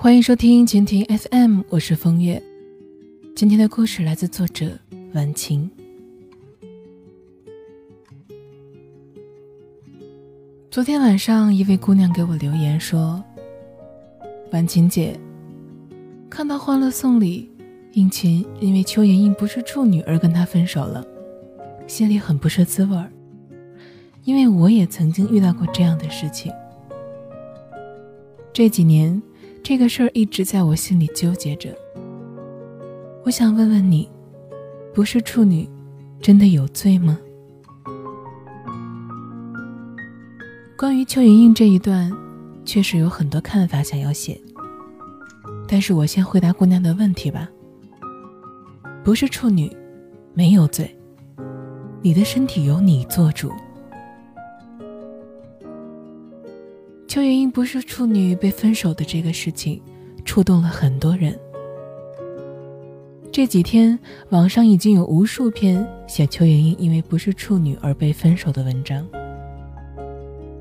欢迎收听蜻蜓 FM，我是风月。今天的故事来自作者晚晴。昨天晚上，一位姑娘给我留言说：“晚晴姐，看到《欢乐颂》里，应勤因为邱莹莹不是处女而跟他分手了，心里很不是滋味儿。因为我也曾经遇到过这样的事情。这几年。”这个事儿一直在我心里纠结着。我想问问你，不是处女，真的有罪吗？关于邱莹莹这一段，确实有很多看法想要写。但是我先回答姑娘的问题吧。不是处女，没有罪。你的身体由你做主。邱莹莹不是处女被分手的这个事情，触动了很多人。这几天网上已经有无数篇写邱莹莹因为不是处女而被分手的文章。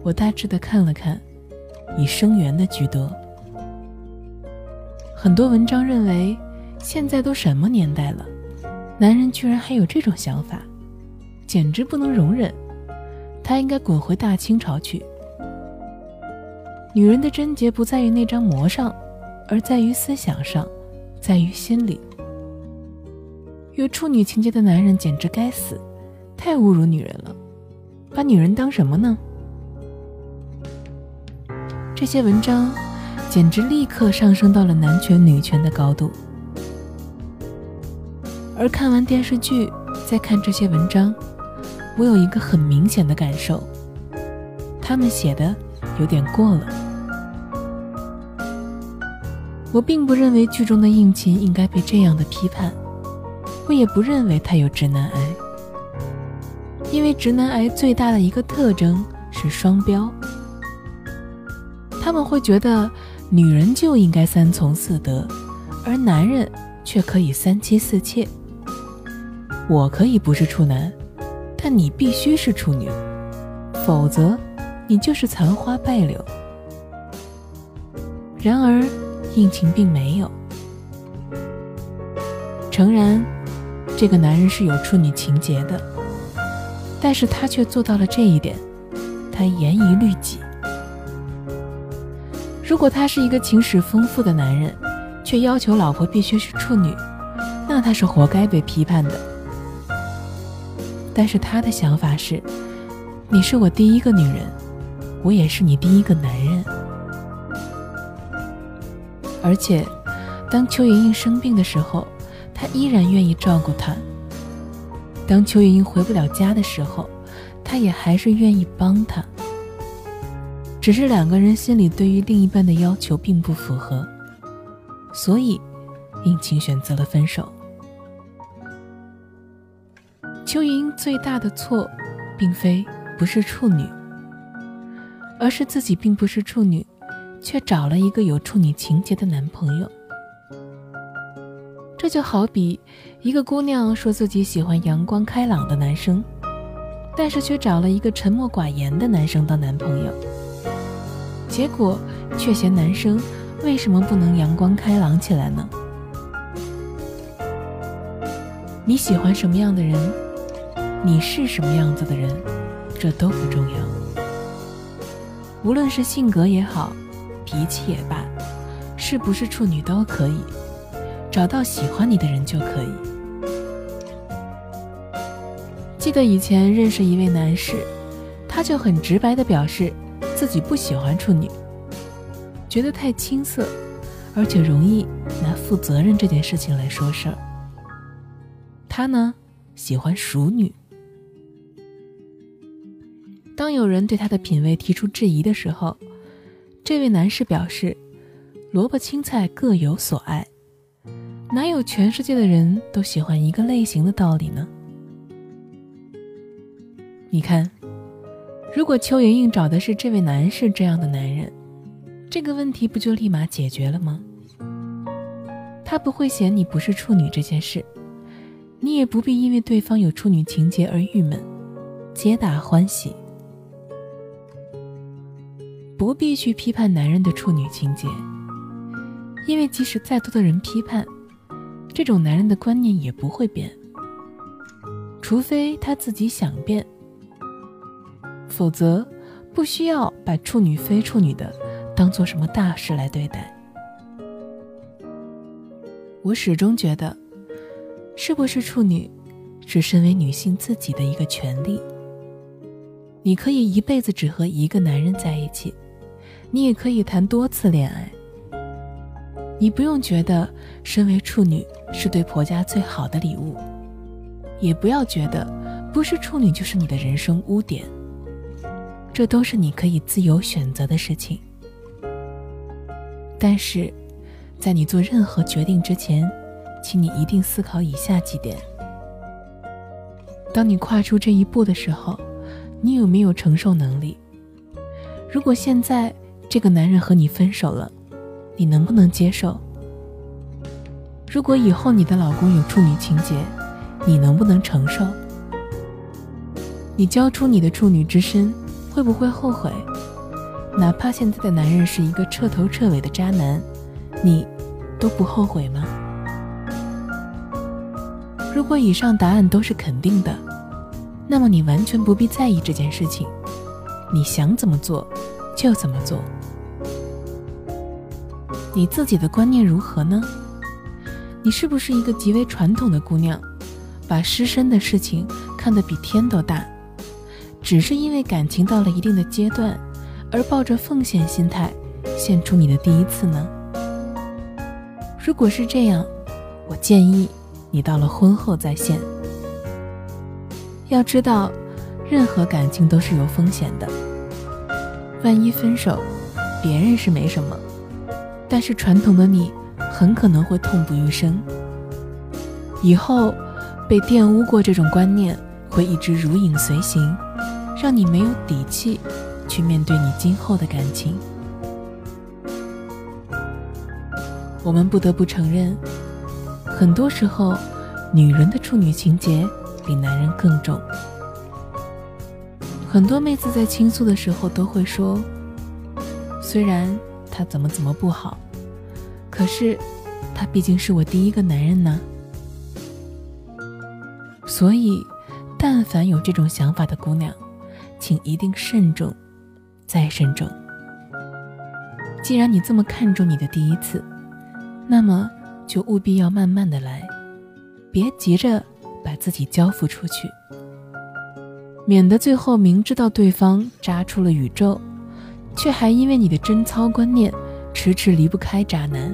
我大致的看了看，以声援的居多。很多文章认为，现在都什么年代了，男人居然还有这种想法，简直不能容忍，他应该滚回大清朝去。女人的贞洁不在于那张膜上，而在于思想上，在于心里。有处女情节的男人简直该死，太侮辱女人了，把女人当什么呢？这些文章简直立刻上升到了男权女权的高度。而看完电视剧，再看这些文章，我有一个很明显的感受：他们写的有点过了。我并不认为剧中的应勤应该被这样的批判，我也不认为他有直男癌，因为直男癌最大的一个特征是双标，他们会觉得女人就应该三从四德，而男人却可以三妻四妾。我可以不是处男，但你必须是处女，否则你就是残花败柳。然而。应勤并没有。诚然，这个男人是有处女情节的，但是他却做到了这一点，他严以律己。如果他是一个情史丰富的男人，却要求老婆必须是处女，那他是活该被批判的。但是他的想法是：你是我第一个女人，我也是你第一个男人。而且，当邱莹莹生病的时候，他依然愿意照顾她；当邱莹莹回不了家的时候，他也还是愿意帮她。只是两个人心里对于另一半的要求并不符合，所以应勤选择了分手。邱莹莹最大的错，并非不是处女，而是自己并不是处女。却找了一个有处女情节的男朋友，这就好比一个姑娘说自己喜欢阳光开朗的男生，但是却找了一个沉默寡言的男生当男朋友，结果却嫌男生为什么不能阳光开朗起来呢？你喜欢什么样的人，你是什么样子的人，这都不重要，无论是性格也好。脾气也罢，是不是处女都可以，找到喜欢你的人就可以。记得以前认识一位男士，他就很直白的表示自己不喜欢处女，觉得太青涩，而且容易拿负责任这件事情来说事儿。他呢，喜欢熟女。当有人对他的品味提出质疑的时候，这位男士表示：“萝卜青菜各有所爱，哪有全世界的人都喜欢一个类型的道理呢？”你看，如果邱莹莹找的是这位男士这样的男人，这个问题不就立马解决了吗？他不会嫌你不是处女这件事，你也不必因为对方有处女情节而郁闷，皆大欢喜。不必去批判男人的处女情节，因为即使再多的人批判，这种男人的观念也不会变，除非他自己想变，否则不需要把处女非处女的当做什么大事来对待。我始终觉得，是不是处女，是身为女性自己的一个权利。你可以一辈子只和一个男人在一起，你也可以谈多次恋爱。你不用觉得身为处女是对婆家最好的礼物，也不要觉得不是处女就是你的人生污点。这都是你可以自由选择的事情。但是，在你做任何决定之前，请你一定思考以下几点：当你跨出这一步的时候，你有没有承受能力？如果现在这个男人和你分手了，你能不能接受？如果以后你的老公有处女情节，你能不能承受？你交出你的处女之身，会不会后悔？哪怕现在的男人是一个彻头彻尾的渣男，你都不后悔吗？如果以上答案都是肯定的，那么你完全不必在意这件事情，你想怎么做就怎么做。你自己的观念如何呢？你是不是一个极为传统的姑娘，把失身的事情看得比天都大，只是因为感情到了一定的阶段，而抱着奉献心态献出你的第一次呢？如果是这样，我建议你到了婚后再献。要知道，任何感情都是有风险的，万一分手，别人是没什么。但是传统的你很可能会痛不欲生，以后被玷污过这种观念会一直如影随形，让你没有底气去面对你今后的感情。我们不得不承认，很多时候女人的处女情节比男人更重。很多妹子在倾诉的时候都会说，虽然。他怎么怎么不好？可是，他毕竟是我第一个男人呢。所以，但凡有这种想法的姑娘，请一定慎重，再慎重。既然你这么看重你的第一次，那么就务必要慢慢的来，别急着把自己交付出去，免得最后明知道对方扎出了宇宙。却还因为你的贞操观念，迟迟离不开渣男。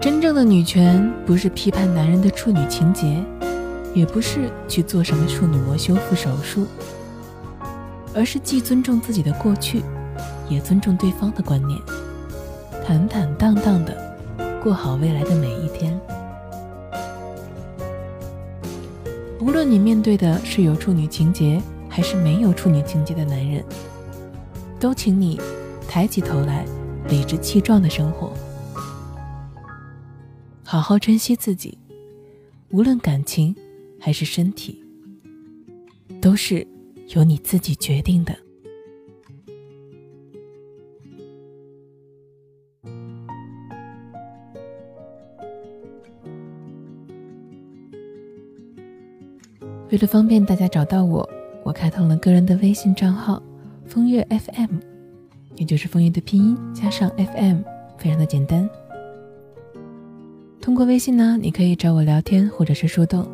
真正的女权不是批判男人的处女情节，也不是去做什么处女膜修复手术，而是既尊重自己的过去，也尊重对方的观念，坦坦荡荡的过好未来的每一天。无论你面对的是有处女情节还是没有处女情节的男人，都请你抬起头来，理直气壮的生活，好好珍惜自己。无论感情还是身体，都是由你自己决定的。为了方便大家找到我，我开通了个人的微信账号“风月 FM”，也就是风月的拼音加上 FM，非常的简单。通过微信呢，你可以找我聊天或者是互动，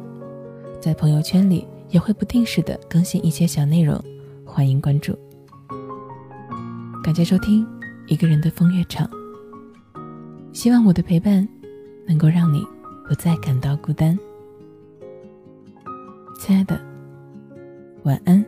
在朋友圈里也会不定时的更新一些小内容，欢迎关注。感谢收听一个人的风月场，希望我的陪伴能够让你不再感到孤单。亲爱的，晚安。